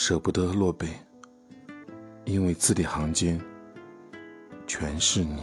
舍不得落笔，因为字里行间全是你。